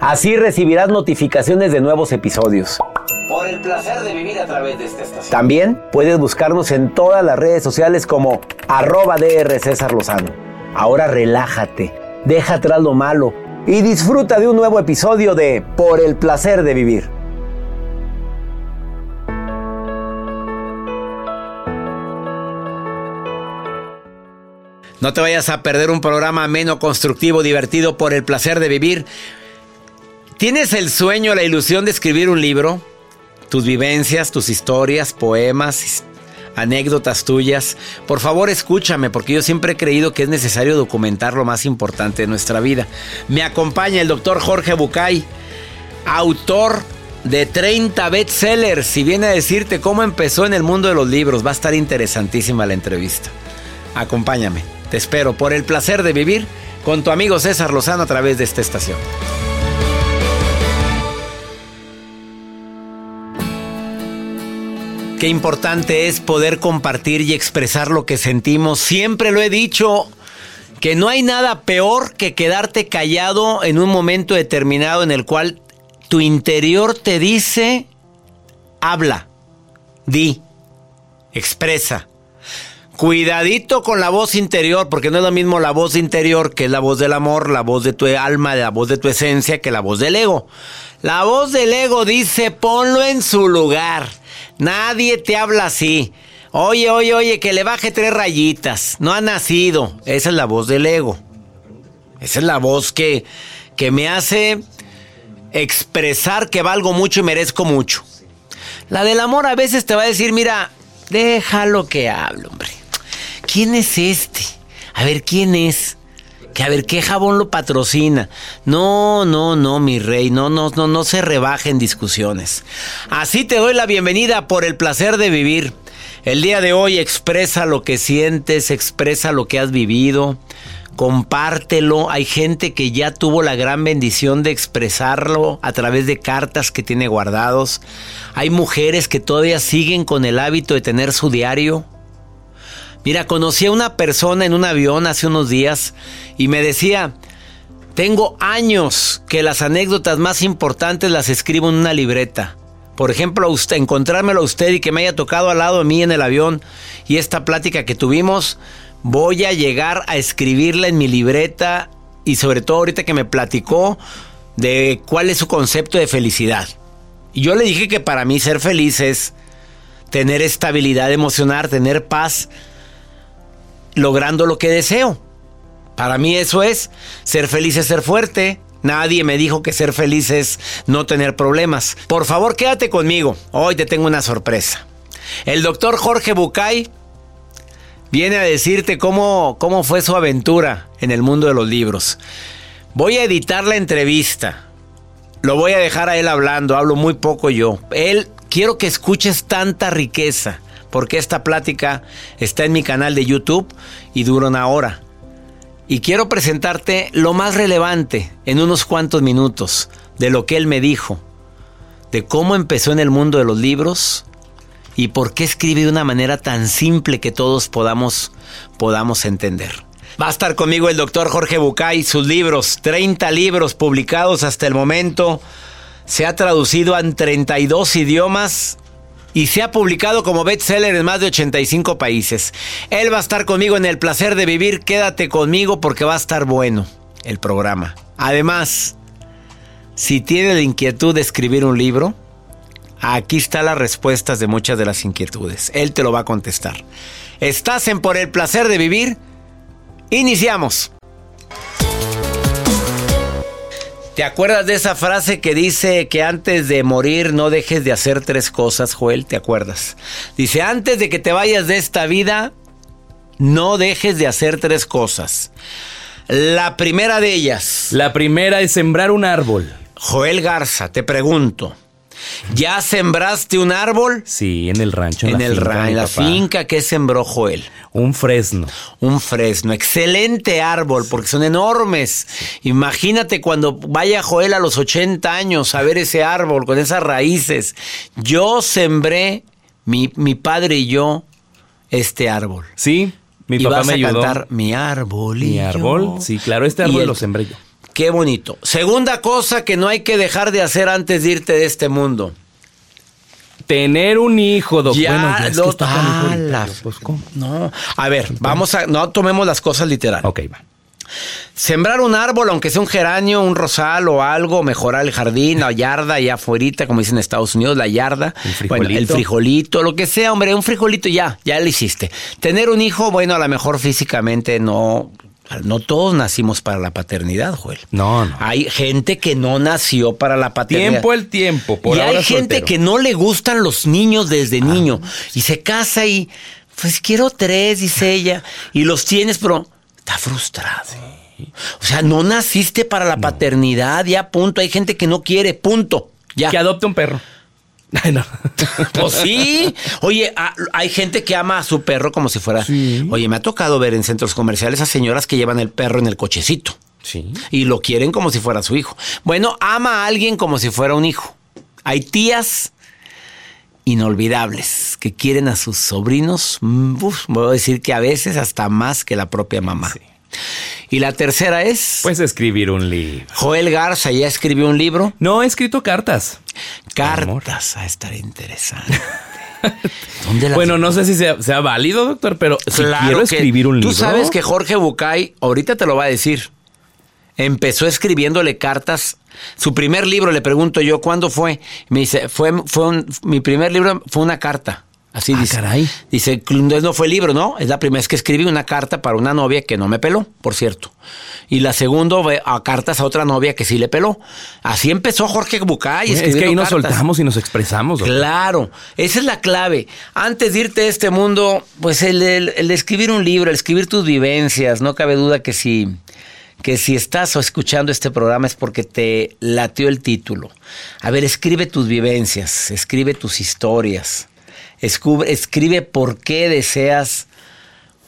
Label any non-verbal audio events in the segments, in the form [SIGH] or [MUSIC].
Así recibirás notificaciones de nuevos episodios. Por el placer de vivir a través de esta estación. También puedes buscarnos en todas las redes sociales como arroba DR César Lozano. Ahora relájate, deja atrás lo malo y disfruta de un nuevo episodio de Por el placer de vivir. No te vayas a perder un programa ameno, constructivo, divertido por el placer de vivir. ¿Tienes el sueño, la ilusión de escribir un libro? Tus vivencias, tus historias, poemas, anécdotas tuyas. Por favor, escúchame, porque yo siempre he creído que es necesario documentar lo más importante de nuestra vida. Me acompaña el doctor Jorge Bucay, autor de 30 bestsellers, y viene a decirte cómo empezó en el mundo de los libros. Va a estar interesantísima la entrevista. Acompáñame. Te espero por el placer de vivir con tu amigo César Lozano a través de esta estación. Qué importante es poder compartir y expresar lo que sentimos. Siempre lo he dicho, que no hay nada peor que quedarte callado en un momento determinado en el cual tu interior te dice, habla, di, expresa. Cuidadito con la voz interior, porque no es lo mismo la voz interior que es la voz del amor, la voz de tu alma, la voz de tu esencia, que la voz del ego. La voz del ego dice, ponlo en su lugar. Nadie te habla así. Oye, oye, oye, que le baje tres rayitas. No ha nacido. Esa es la voz del ego. Esa es la voz que, que me hace expresar que valgo mucho y merezco mucho. La del amor a veces te va a decir, mira, déjalo que hable, hombre. ¿quién es este? A ver, ¿quién es? Que a ver, ¿qué jabón lo patrocina? No, no, no, mi rey, no, no, no, no se rebajen discusiones. Así te doy la bienvenida por el placer de vivir. El día de hoy expresa lo que sientes, expresa lo que has vivido, compártelo. Hay gente que ya tuvo la gran bendición de expresarlo a través de cartas que tiene guardados. Hay mujeres que todavía siguen con el hábito de tener su diario. Mira, conocí a una persona en un avión hace unos días y me decía, tengo años que las anécdotas más importantes las escribo en una libreta. Por ejemplo, usted, encontrármelo a usted y que me haya tocado al lado de mí en el avión y esta plática que tuvimos, voy a llegar a escribirla en mi libreta y sobre todo ahorita que me platicó de cuál es su concepto de felicidad. Y yo le dije que para mí ser feliz es tener estabilidad emocional, tener paz, logrando lo que deseo. Para mí eso es, ser feliz es ser fuerte. Nadie me dijo que ser feliz es no tener problemas. Por favor, quédate conmigo. Hoy te tengo una sorpresa. El doctor Jorge Bucay viene a decirte cómo, cómo fue su aventura en el mundo de los libros. Voy a editar la entrevista. Lo voy a dejar a él hablando, hablo muy poco yo. Él, quiero que escuches tanta riqueza porque esta plática está en mi canal de YouTube y dura una hora. Y quiero presentarte lo más relevante en unos cuantos minutos de lo que él me dijo, de cómo empezó en el mundo de los libros y por qué escribe de una manera tan simple que todos podamos, podamos entender. Va a estar conmigo el doctor Jorge Bucay, sus libros, 30 libros publicados hasta el momento. Se ha traducido en 32 idiomas y se ha publicado como bestseller en más de 85 países. Él va a estar conmigo en el placer de vivir. Quédate conmigo porque va a estar bueno el programa. Además, si tienes la inquietud de escribir un libro, aquí están las respuestas de muchas de las inquietudes. Él te lo va a contestar. ¿Estás en Por el placer de vivir? Iniciamos. ¿Te acuerdas de esa frase que dice que antes de morir no dejes de hacer tres cosas, Joel? ¿Te acuerdas? Dice, antes de que te vayas de esta vida, no dejes de hacer tres cosas. La primera de ellas. La primera es sembrar un árbol. Joel Garza, te pregunto, ¿Ya sembraste un árbol? Sí, en el rancho. En, la el finca de ra- mi en la papá. finca que sembró Joel. Un fresno. Un fresno, excelente árbol, porque son enormes. Imagínate cuando vaya Joel a los 80 años a ver ese árbol con esas raíces. Yo sembré, mi, mi padre y yo, este árbol. Sí, mi y papá vas me a ayudó. cantar mi árbol. Mi árbol, yo". sí, claro, este árbol el- lo sembré yo. Qué bonito. Segunda cosa que no hay que dejar de hacer antes de irte de este mundo. Tener un hijo, doctor. Ya, bueno, ya es que está Ah, la- pues. No, a ver, vamos a, no tomemos las cosas literal. Ok, va. Sembrar un árbol, aunque sea un geranio, un rosal o algo, mejorar el jardín, la yarda, allá afuera, como dicen en Estados Unidos, la yarda. El Bueno, el frijolito. frijolito, lo que sea, hombre, un frijolito ya, ya lo hiciste. Tener un hijo, bueno, a lo mejor físicamente no. No todos nacimos para la paternidad, Joel. No, no. Hay gente que no nació para la paternidad. Tiempo el tiempo, por y ahora hay gente soltero. que no le gustan los niños desde niño y se casa y pues quiero tres, dice ella, y los tienes, pero está frustrado. O sea, no naciste para la paternidad, ya punto. Hay gente que no quiere, punto. Ya. Que adopte un perro. [LAUGHS] Ay, no. Pues sí. Oye, a- hay gente que ama a su perro como si fuera. Sí. Oye, me ha tocado ver en centros comerciales a señoras que llevan el perro en el cochecito. Sí. Y lo quieren como si fuera su hijo. Bueno, ama a alguien como si fuera un hijo. Hay tías inolvidables que quieren a sus sobrinos, mm, uf, voy a decir que a veces hasta más que la propia mamá. Sí. Y la tercera es, Pues escribir un libro. Joel Garza ya escribió un libro, No, he escrito cartas. Cartas, a estar interesante. [LAUGHS] ¿Dónde las Bueno, no sé si sea, sea válido, doctor, pero si quiero escribir un libro. Tú sabes que Jorge Bucay, ahorita te lo va a decir, empezó escribiéndole cartas. Su primer libro, le pregunto yo, ¿cuándo fue? Me dice, fue, fue un- mi primer libro fue una carta. Así Ah, dice. caray. Dice, no fue libro, ¿no? Es la primera vez que escribí una carta para una novia que no me peló, por cierto. Y la segunda a cartas a otra novia que sí le peló. Así empezó Jorge Bucay. es que ahí nos cartas. soltamos y nos expresamos. doctor. Claro, esa es la clave. Antes de irte de este mundo, pues el, el- el escribir un libro, el escribir tus vivencias, no cabe duda que si, que si estás o escuchando este programa es porque te latió el título. A ver, escribe tus vivencias, escribe tus historias, escribe por qué deseas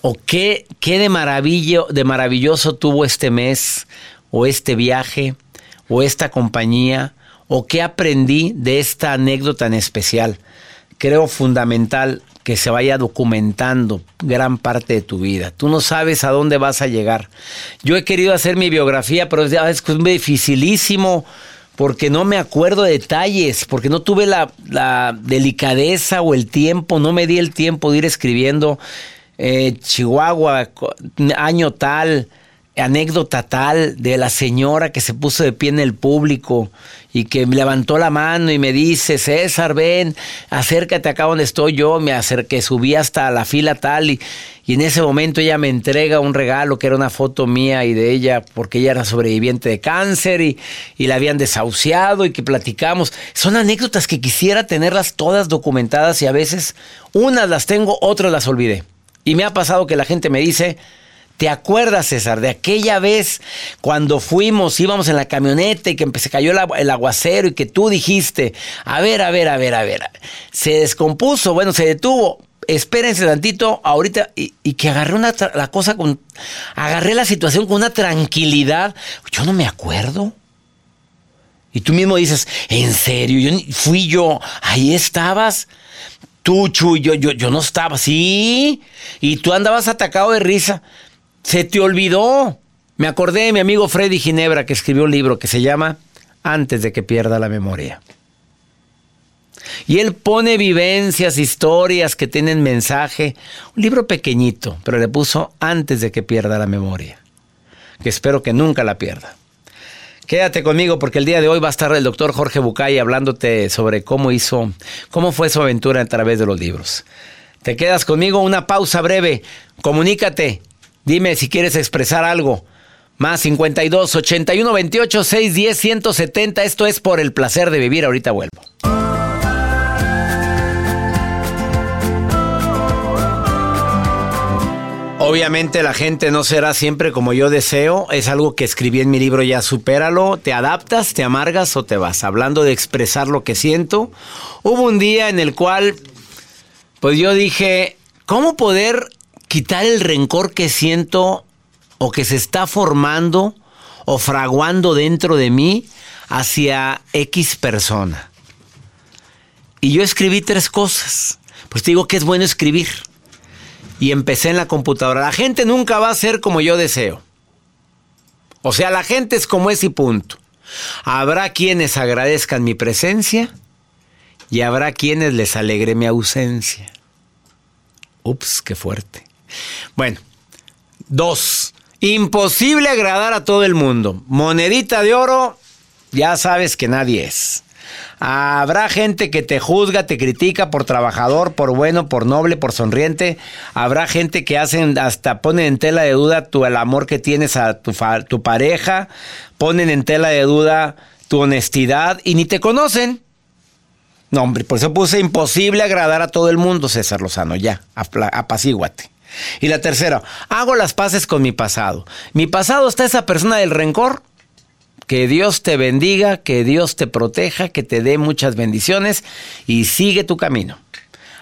o qué, qué de, maravillo, de maravilloso tuvo este mes o este viaje o esta compañía o qué aprendí de esta anécdota en especial. Creo fundamental que se vaya documentando gran parte de tu vida. Tú no sabes a dónde vas a llegar. Yo he querido hacer mi biografía, pero es que es dificilísimo porque no me acuerdo de detalles, porque no tuve la, delicadeza o el tiempo, no me di el tiempo de ir escribiendo eh, Chihuahua, año tal, anécdota tal de la señora que se puso de pie en el público y que me levantó la mano y me dice, César, ven, acércate acá donde estoy yo, me acerqué, subí hasta la fila tal y, y en ese momento ella me entrega un regalo que era una foto mía y de ella porque ella era sobreviviente de cáncer y, y la habían desahuciado y que platicamos. Son anécdotas que quisiera tenerlas todas documentadas y a veces unas las tengo, otras las olvidé. Y me ha pasado que la gente me dice, ¿te acuerdas, César, de aquella vez cuando fuimos, íbamos en la camioneta y que se cayó el, agua- el aguacero y que tú dijiste, a ver, a ver, a ver, a ver, se descompuso, bueno, se detuvo. Espérense tantito, ahorita, y, y que agarré una la cosa con. Agarré la situación con una tranquilidad. Yo no me acuerdo. Y tú mismo dices, ¿en serio? Yo, fui yo, ahí estabas. Tú, Chuy, yo, yo, yo no estaba, sí. Y tú andabas atacado de risa. Se te olvidó. Me acordé de mi amigo Freddy Ginebra que escribió un libro que se llama Antes de que pierda la memoria. Y él pone vivencias, historias que tienen mensaje. Un libro pequeñito, pero le puso Antes de que pierda la memoria. Que espero que nunca la pierda. Quédate conmigo porque el día de hoy va a estar el doctor Jorge Bucay hablándote sobre cómo hizo, cómo fue su aventura a través de los libros. Te quedas conmigo, una pausa breve. Comunícate. Dime si quieres expresar algo. Más 52 81 28 610 170. Esto es por el placer de vivir. Ahorita vuelvo. Obviamente la gente no será siempre como yo deseo, es algo que escribí en mi libro ya supéralo, te adaptas, te amargas o te vas. Hablando de expresar lo que siento, hubo un día en el cual pues yo dije, ¿cómo poder quitar el rencor que siento o que se está formando o fraguando dentro de mí hacia X persona? Y yo escribí tres cosas. Pues te digo que es bueno escribir y empecé en la computadora. La gente nunca va a ser como yo deseo. O sea, la gente es como es y punto. Habrá quienes agradezcan mi presencia y habrá quienes les alegre mi ausencia. Ups, qué fuerte. Bueno, dos. Imposible agradar a todo el mundo. Monedita de oro, ya sabes que nadie es. Habrá gente que te juzga, te critica por trabajador, por bueno, por noble, por sonriente. Habrá gente que hacen hasta ponen en tela de duda tu, el amor que tienes a tu, tu pareja, ponen en tela de duda tu honestidad y ni te conocen. No, hombre, por eso puse imposible agradar a todo el mundo, César Lozano, ya, apacíguate. Y la tercera, hago las paces con mi pasado. Mi pasado está esa persona del rencor que Dios te bendiga, que Dios te proteja, que te dé muchas bendiciones y sigue tu camino.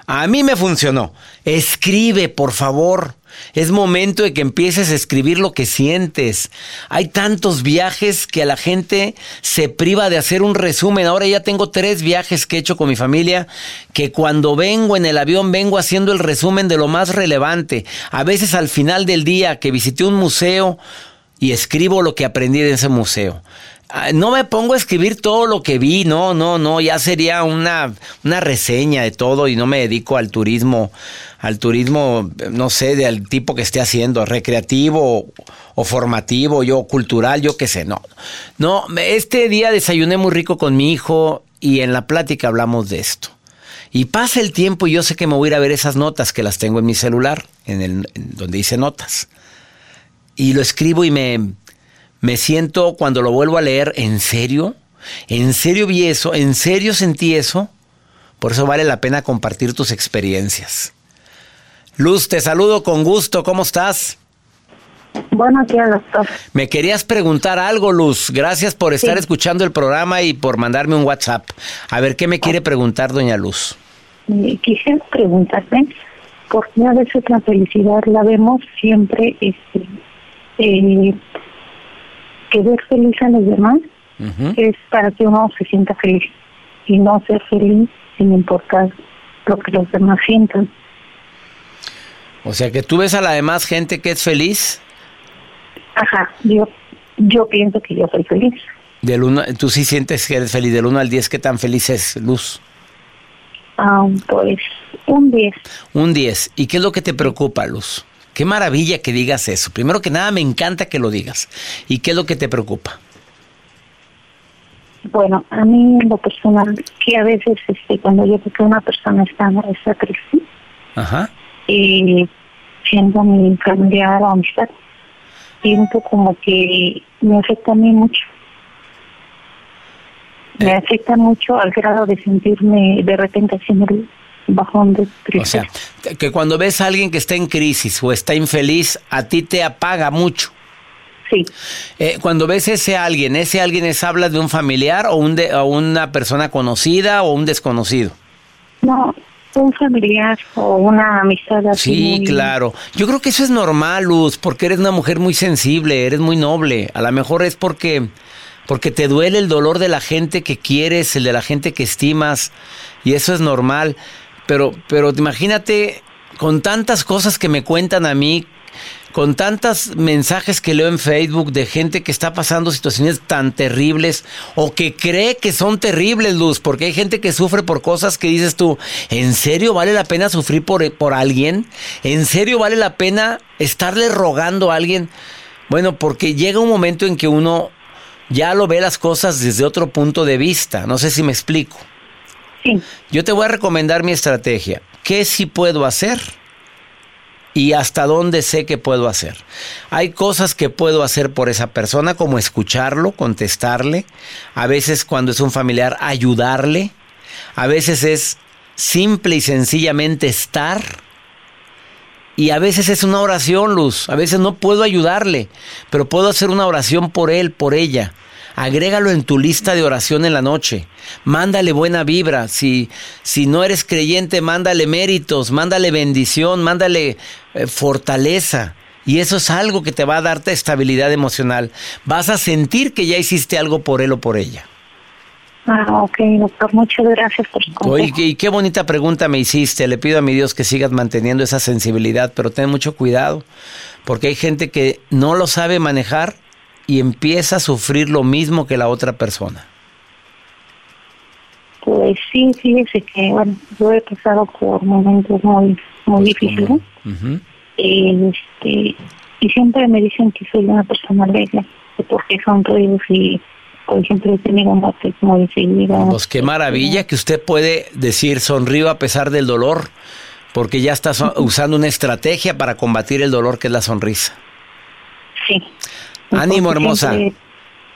A mí me funcionó. Escribe, por favor. Es momento de que empieces a escribir lo que sientes. Hay tantos viajes que a la gente se priva de hacer un resumen. Ahora ya tengo tres viajes que he hecho con mi familia que cuando vengo en el avión vengo haciendo el resumen de lo más relevante. A veces al final del día que visité un museo y escribo lo que aprendí de ese museo. Ah, no me pongo a escribir todo lo que vi, no, no, no, ya sería una, una reseña de todo y no me dedico al turismo, al turismo, no sé, del tipo que esté haciendo, recreativo o formativo, yo cultural, yo qué sé, no. No, este día desayuné muy rico con mi hijo y en la plática hablamos de esto. Y pasa el tiempo y yo sé que me voy a ir a ver esas notas que las tengo en mi celular, en el en donde hice notas y lo escribo y me, me siento cuando lo vuelvo a leer, ¿en serio? ¿En serio vi eso? ¿En serio sentí eso? Por eso vale la pena compartir tus experiencias. Luz, te saludo con gusto. ¿Cómo estás? Buenos días, doctor. Me querías preguntar algo, Luz. Gracias por estar escuchando el programa y por mandarme un WhatsApp. A ver, ¿qué me quiere preguntar, doña Luz? Quisiera preguntarme por qué a veces la felicidad la vemos siempre este, eh, que ver feliz a los demás es para que uno se sienta feliz y no ser feliz sin importar lo que los demás sientan. O sea, que tú ves a la demás gente que es feliz. Ajá, yo, yo pienso que yo soy feliz. Del uno, tú sí sientes que eres feliz. Del 1 al 10, ¿qué tan feliz es Luz? Ah, pues un 10. Un 10. ¿Y qué es lo que te preocupa, Luz? Qué maravilla que digas eso. Primero que nada, me encanta que lo digas. ¿Y qué es lo que te preocupa? Bueno, a mí en lo personal, que a veces este, cuando yo veo que una persona está en esa crisis, Ajá. y siendo mi familiar o amistad, siento como que me afecta a mí mucho. Me eh. afecta mucho al grado de sentirme de repente haciendo bajón de O sea, que cuando ves a alguien que está en crisis o está infeliz, a ti te apaga mucho. Sí. Eh, cuando ves ese alguien, ¿ese alguien es habla de un familiar o, un de, una persona conocida o un desconocido? No, un familiar o una amistad así. Sí, claro. Yo creo que eso es normal, Luz, porque eres una mujer muy sensible, eres muy noble. A lo mejor es porque porque te duele el dolor de la gente que quieres, el de la gente que estimas, y eso es normal. Pero, pero imagínate con tantas cosas que me cuentan a mí, con tantos mensajes que leo en Facebook de gente que está pasando situaciones tan terribles o que cree que son terribles, Luz, porque hay gente que sufre por cosas que dices tú, ¿en serio vale la pena sufrir por, por alguien? ¿En serio vale la pena estarle rogando a alguien? Bueno, porque llega un momento en que uno ya lo ve las cosas desde otro punto de vista, no sé si me explico. Yo te voy a recomendar mi estrategia. ¿Qué sí puedo hacer? y hasta dónde sé que puedo hacer. Hay cosas que puedo hacer por esa persona, como escucharlo, contestarle, a veces cuando es un familiar, ayudarle, a veces es simple y sencillamente estar. Y a veces es una oración, Luz. A veces no puedo ayudarle, pero puedo hacer una oración por él, por ella. Agrégalo en tu lista de oración en la noche. Mándale buena vibra. Si, si no eres creyente, mándale méritos, mándale bendición, mándale eh, fortaleza. Y eso es algo que te va a darte estabilidad emocional. Vas a sentir que ya hiciste algo por él o por ella. Ah, ok, doctor, muchas gracias por su Oye, y qué bonita pregunta me hiciste. Le pido a mi Dios que sigas manteniendo esa sensibilidad, pero ten mucho cuidado, porque hay gente que no lo sabe manejar y empieza a sufrir lo mismo que la otra persona. Pues sí, fíjese que, bueno, yo he pasado por momentos muy, muy difíciles. este, y siempre me dicen que soy una persona alegre, porque son y por ejemplo, he tenido muy seguida. Pues qué maravilla que usted puede decir sonrío a pesar del dolor, porque ya está usando una estrategia para combatir el dolor que es la sonrisa. Sí. Ánimo, hermosa.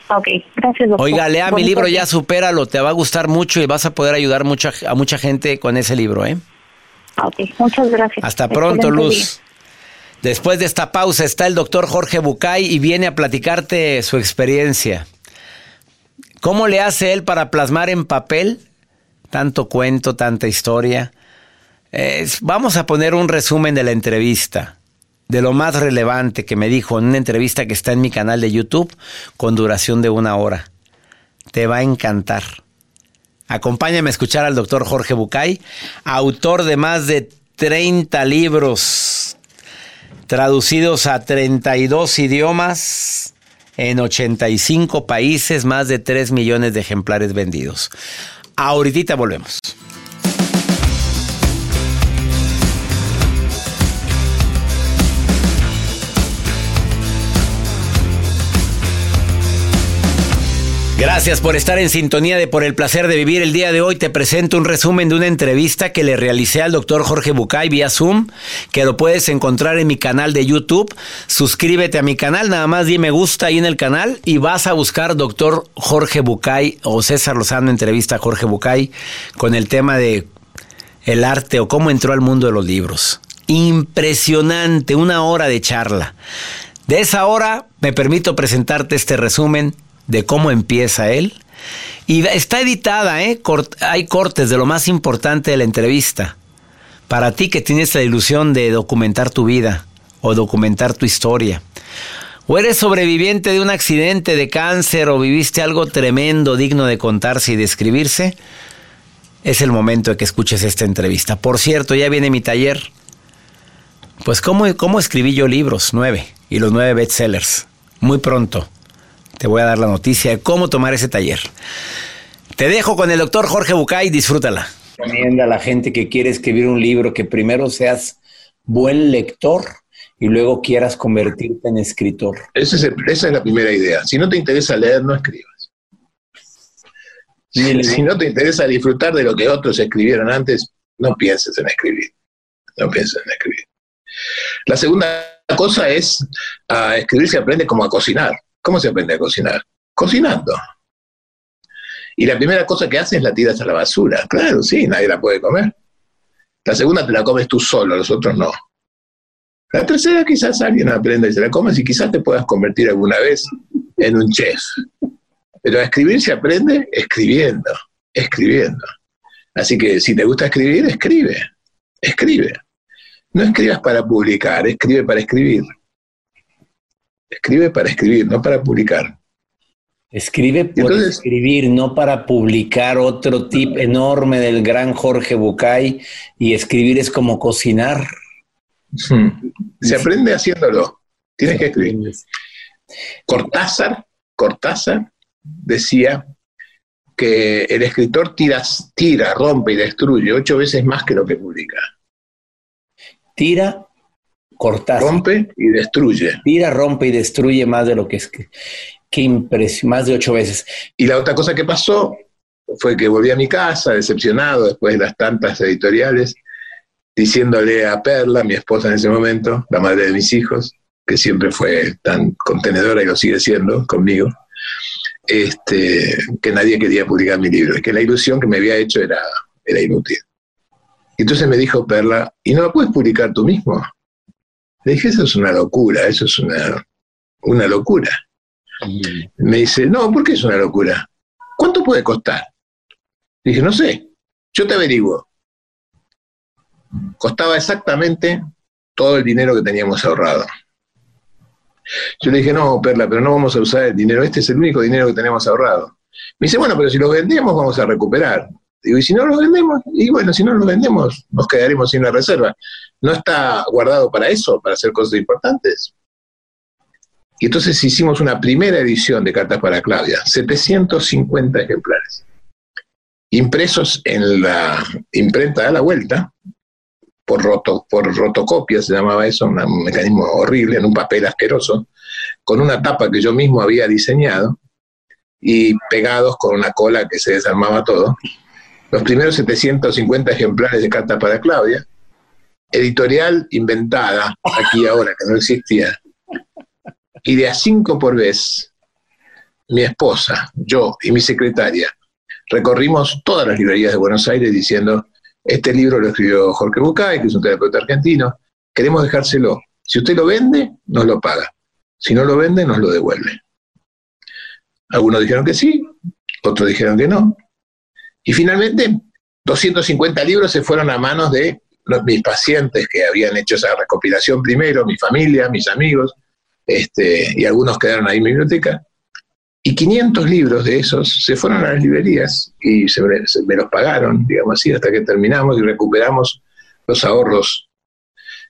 Ok, gracias, doctor. Oiga, lea mi libro, ya supéralo, te va a gustar mucho y vas a poder ayudar mucha, a mucha gente con ese libro, ¿eh? Ok, muchas gracias. Hasta pronto, Luz. Después de esta pausa está el doctor Jorge Bucay y viene a platicarte su experiencia. ¿Cómo le hace él para plasmar en papel tanto cuento, tanta historia? vamos a poner un resumen de la entrevista, de lo más relevante que me dijo en una entrevista que está en mi canal de YouTube con duración de una hora. Te va a encantar. Acompáñame a escuchar al doctor Jorge Bucay, autor de más de 30 libros traducidos a 32 idiomas en 85 países, más de 3 millones de ejemplares vendidos. Ahorita volvemos. Gracias por estar en sintonía de Por el placer de vivir. El día de hoy te presento un resumen de una entrevista que le realicé al doctor Jorge Bucay vía Zoom, que lo puedes encontrar en mi canal de YouTube. Suscríbete a mi canal, nada más di me gusta ahí en el canal y vas a buscar doctor Jorge Bucay o César Lozano entrevista a Jorge Bucay con el tema de el arte o cómo entró al mundo de los libros. Impresionante, una hora de charla. De esa hora me permito presentarte este resumen de cómo empieza él. Y está editada, ¿eh? hay cortes de lo más importante de la entrevista. Para ti que tienes la ilusión de documentar tu vida o documentar tu historia. O eres sobreviviente de un accidente de cáncer o viviste algo tremendo digno de contarse y describirse. Es el momento de que escuches esta entrevista. Por cierto, ya viene mi taller. Pues cómo, cómo escribí yo libros, nueve, y los nueve bestsellers. Muy pronto te voy a dar la noticia de cómo tomar ese taller. Te dejo con el doctor Jorge Bucay, disfrútala. Recomienda a la gente que quiere escribir un libro que primero seas buen lector y luego quieras convertirte en escritor. Esa es, esa es la primera idea. Si no te interesa leer, no escribas. Si, no te interesa disfrutar de lo que otros escribieron antes, no pienses en escribir. No pienses en escribir. La segunda cosa es, a escribir se aprende como a cocinar. ¿Cómo se aprende a cocinar? Cocinando. Y la primera cosa que haces es la tiras a la basura. Claro, sí, nadie la puede comer. La segunda te la comes tú solo, los otros no. La tercera quizás alguien aprenda y se la comes y quizás te puedas convertir alguna vez en un chef. Pero a escribir se aprende escribiendo, escribiendo. Así que si te gusta escribir, escribe, escribe. No escribas para publicar, escribe para escribir. Escribe para escribir, no para publicar. Escribe por escribir, no para publicar otro tip enorme del gran Jorge Bucay. Y escribir es como cocinar. Hmm. Se aprende haciéndolo. Tienes que escribir. Cortázar, Cortázar decía que el escritor tira, tira, rompe y destruye ocho veces más que lo que publica. Tira, Rompe y destruye. Tira, rompe y destruye más de lo que es que, que más de ocho veces. Y la otra cosa que pasó fue que volví a mi casa decepcionado después de las tantas editoriales, diciéndole a Perla, mi esposa en ese momento, la madre de mis hijos, que siempre fue tan contenedora y lo sigue siendo conmigo, este, que nadie quería publicar mi libro y que la ilusión que me había hecho era, era inútil. Entonces me dijo Perla, ¿y no lo puedes publicar tú mismo? Le dije, eso es una locura, eso es una, una locura. Me dice, no, ¿por qué es una locura? ¿Cuánto puede costar? Le dije, no sé, yo te averiguo. Costaba exactamente todo el dinero que teníamos ahorrado. Yo le dije, no, Perla, pero no vamos a usar el dinero, este es el único dinero que tenemos ahorrado. Me dice, bueno, pero si lo vendemos vamos a recuperar. ¿Y si no lo vendemos? Y bueno, si no lo vendemos, nos quedaremos sin la reserva. ¿No está guardado para eso, para hacer cosas importantes? Y entonces hicimos una primera edición de Cartas para Claudia, 750 ejemplares, impresos en la imprenta a la vuelta, por, roto, por rotocopia se llamaba eso, un mecanismo horrible, en un papel asqueroso, con una tapa que yo mismo había diseñado y pegados con una cola que se desarmaba todo. Los primeros 750 ejemplares de Cartas para Claudia, editorial inventada aquí ahora, que no existía, y de a cinco por vez, mi esposa, yo y mi secretaria recorrimos todas las librerías de Buenos Aires diciendo, este libro lo escribió Jorge Bucay, que es un terapeuta argentino, queremos dejárselo. Si usted lo vende, nos lo paga. Si no lo vende, nos lo devuelve. Algunos dijeron que sí, otros dijeron que no. Y finalmente, 250 libros se fueron a manos de mis pacientes que habían hecho esa recopilación primero, mi familia, mis amigos, este, y algunos quedaron ahí en mi biblioteca. Y 500 libros de esos se fueron a las librerías y se me, los pagaron, digamos así, hasta que terminamos y recuperamos los ahorros.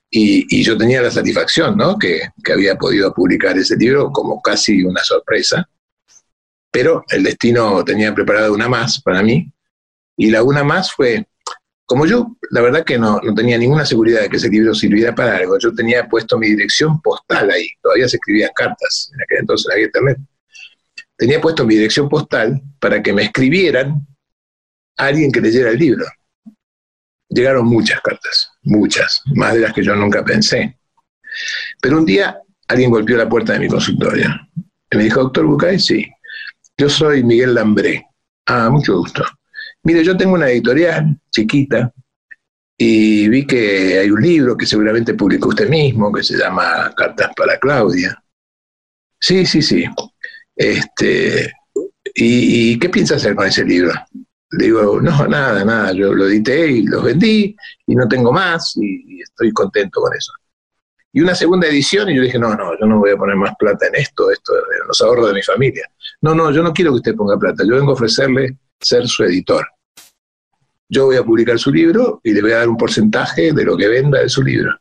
Y, yo tenía la satisfacción, ¿no? Que, había podido publicar ese libro como casi una sorpresa. Pero el destino tenía preparado una más para mí. Y la una más fue como yo, la verdad que no, tenía ninguna seguridad de que ese libro sirviera para algo, yo tenía puesto mi dirección postal ahí, todavía se escribían cartas, en aquel entonces había internet. Tenía puesto mi dirección postal para que me escribieran alguien que leyera el libro. Llegaron muchas cartas, muchas, más de las que yo nunca pensé. Pero un día alguien golpeó la puerta de mi consultorio y me dijo, doctor Bucay, sí, yo soy Miguel Lambré. Ah, mucho gusto. Mire, yo tengo una editorial chiquita y vi que hay un libro que seguramente publicó usted mismo, que se llama Cartas para Claudia. Sí, sí, sí. Este, ¿y, qué piensa hacer con ese libro? Le digo, no, nada, nada, yo lo edité y los vendí y no tengo más y, estoy contento con eso. Y una segunda edición y yo dije, no, no, yo no voy a poner más plata en esto, esto, en los ahorros de mi familia. No, no, yo no quiero que usted ponga plata, yo vengo a ofrecerle ser su editor yo voy a publicar su libro y le voy a dar un porcentaje de lo que venda de su libro.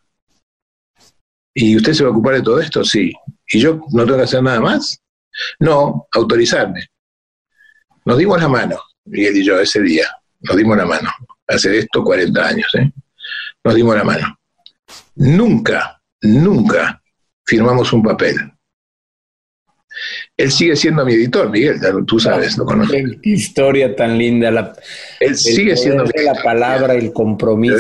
¿Y usted se va a ocupar de todo esto? Sí. ¿Y yo no tengo que hacer nada más? No, autorizarme. Nos dimos la mano, Miguel y yo, ese día. Nos dimos la mano. Hace esto 40 años, ¿eh? Nos dimos la mano. Nunca, nunca firmamos un papel. Él sigue siendo mi editor, Miguel, tú sabes, lo conoces. Qué historia tan linda. La, Él sigue siendo mi La palabra, el compromiso.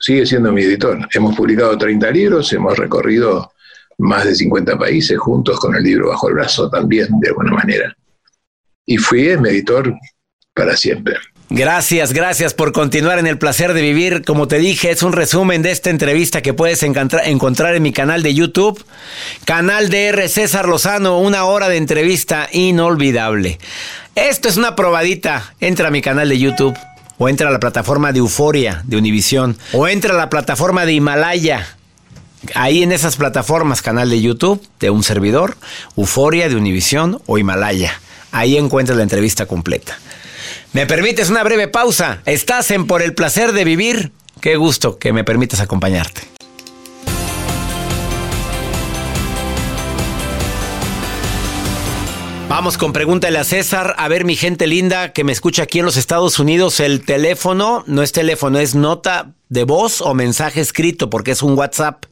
Sigue siendo mi editor. Hemos publicado 30 libros, hemos recorrido más de 50 países juntos con el libro bajo el brazo también, de alguna manera. Y fui mi editor para siempre. Gracias, gracias por continuar en el placer de vivir. Como te dije, es un resumen de esta entrevista que puedes encontrar en mi canal de YouTube. Canal DR César Lozano, una hora de entrevista inolvidable. Esto es una probadita. Entra a mi canal de YouTube. O entra a la plataforma de Euforia, de Univisión. O entra a la plataforma de Himalaya. Ahí en esas plataformas, canal de YouTube de un servidor, Euforia de Univisión o Himalaya. Ahí encuentras la entrevista completa. ¿Me permites una breve pausa? Estás en Por el placer de vivir. Qué gusto que me permitas acompañarte. Vamos con pregúntale a César. A ver, mi gente linda que me escucha aquí en los Estados Unidos, el teléfono no es teléfono, es nota de voz o mensaje escrito porque es un WhatsApp.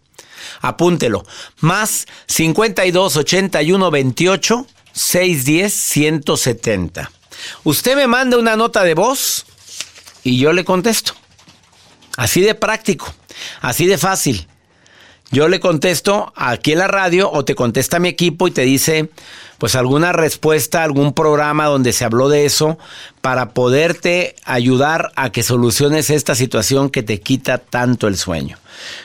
Apúntelo. Más 52 81 28 610 170. Usted me manda una nota de voz y yo le contesto. Así de práctico, así de fácil. Yo le contesto aquí en la radio o te contesta mi equipo y te dice pues alguna respuesta, algún programa donde se habló de eso para poderte ayudar a que soluciones esta situación que te quita tanto el sueño.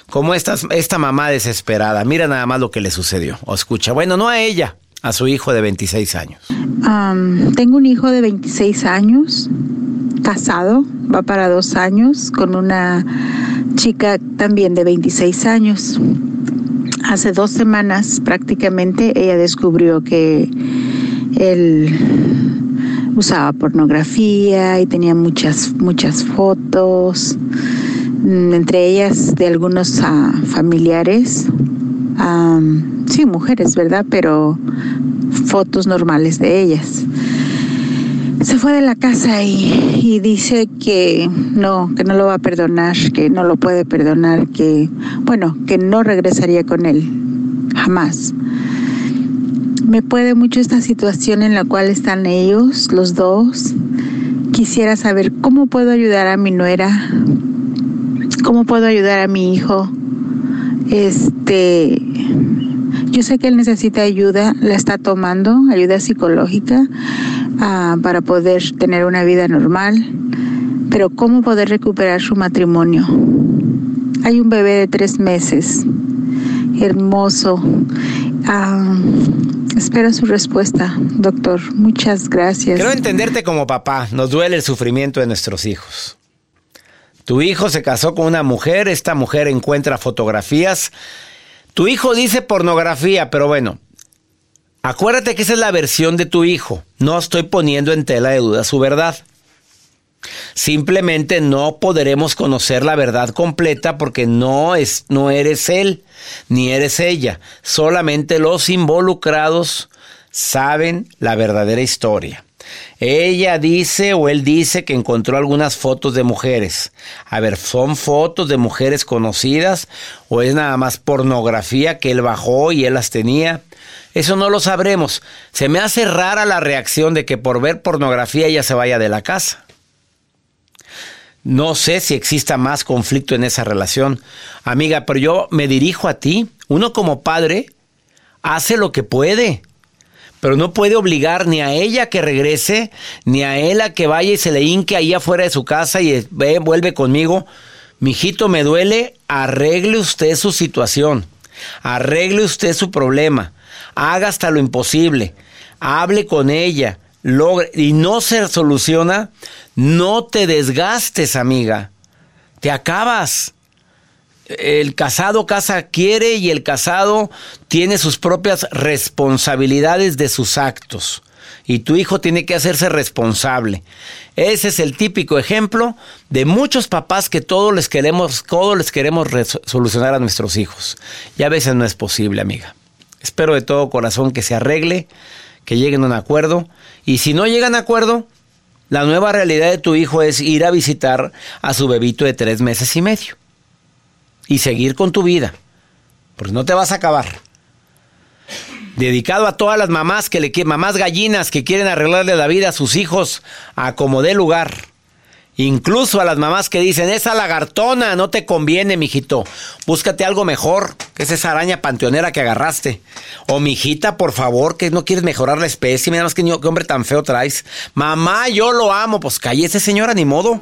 como esta, esta mamá desesperada. Mira nada más lo que le sucedió. O escucha, bueno, no a ella, a su hijo de 26 años. tengo un hijo de 26 años, casado, va para dos años, con una chica también de 26 años. Hace dos semanas prácticamente ella descubrió que él usaba pornografía y tenía muchas, muchas fotos, mm, entre ellas de algunos ah, familiares, sí, mujeres, ¿verdad? Pero fotos normales de ellas. Se fue de la casa y, y, dice que no, que no lo va a perdonar, que no lo puede perdonar, que, bueno, que no regresaría con él, jamás. Me puede mucho esta situación en la cual están ellos, los dos. Quisiera saber cómo puedo ayudar a mi nuera, cómo puedo ayudar a mi hijo. Este, yo sé que él necesita ayuda, la está tomando, ayuda psicológica, ah, para poder tener una vida normal, pero ¿cómo poder recuperar su matrimonio? Hay un bebé de tres meses, hermoso. Ah, espero su respuesta, doctor. Muchas gracias. Quiero entenderte como papá. Nos duele el sufrimiento de nuestros hijos. Tu hijo se casó con una mujer, esta mujer encuentra fotografías tu hijo dice pornografía, pero bueno, acuérdate que esa es la versión de tu hijo. No estoy poniendo en tela de duda su verdad. Simplemente no podremos conocer la verdad completa porque no es no eres él ni eres ella. Solamente los involucrados saben la verdadera historia. Ella dice o él dice que encontró algunas fotos de mujeres. A ver, ¿son fotos de mujeres conocidas o es nada más pornografía que él bajó y él las tenía? Eso no lo sabremos. Se me hace rara la reacción de que por ver pornografía ella se vaya de la casa. No sé si exista más conflicto en esa relación. Amiga, pero yo me dirijo a ti. Uno como padre hace lo que puede pero no puede obligar ni a ella que regrese, ni a él a que vaya y se le hinque ahí afuera de su casa y ve, vuelve conmigo. Mijito, me duele, arregle usted su situación, arregle usted su problema, haga hasta lo imposible, hable con ella, logre, y no se soluciona, no te desgastes, amiga, te acabas el casado casa quiere y el casado tiene sus propias responsabilidades de sus actos. Y tu hijo tiene que hacerse responsable. Ese es el típico ejemplo de muchos papás que todos les queremos, todos les queremos solucionar a nuestros hijos. Y a veces no es posible, amiga. Espero de todo corazón que se arregle, que lleguen a un acuerdo. Y si no llegan a acuerdo, la nueva realidad de tu hijo es ir a visitar a su bebito de tres meses y medio y seguir con tu vida. Porque no te vas a acabar. Dedicado a todas las mamás que le mamás gallinas que quieren arreglarle la vida a sus hijos a como dé lugar. Incluso a las mamás que dicen, esa lagartona no te conviene, mijito. Búscate algo mejor, que es esa araña panteonera que agarraste. O mijita, por favor, que no quieres mejorar la especie. Mira más que, qué hombre tan feo traes. Mamá, yo lo amo. Pues cállese, señora, ni modo.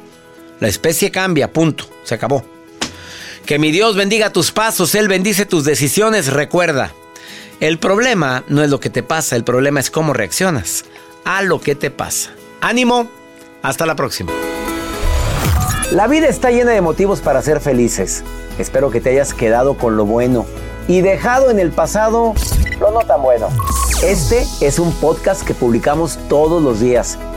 La especie cambia, punto. Se acabó. Que mi Dios bendiga tus pasos, Él bendice tus decisiones. Recuerda, el problema no es lo que te pasa, el problema es cómo reaccionas a lo que te pasa. Ánimo, hasta la próxima. La vida está llena de motivos para ser felices. Espero que te hayas quedado con lo bueno y dejado en el pasado lo no tan bueno. Este es un podcast que publicamos todos los días,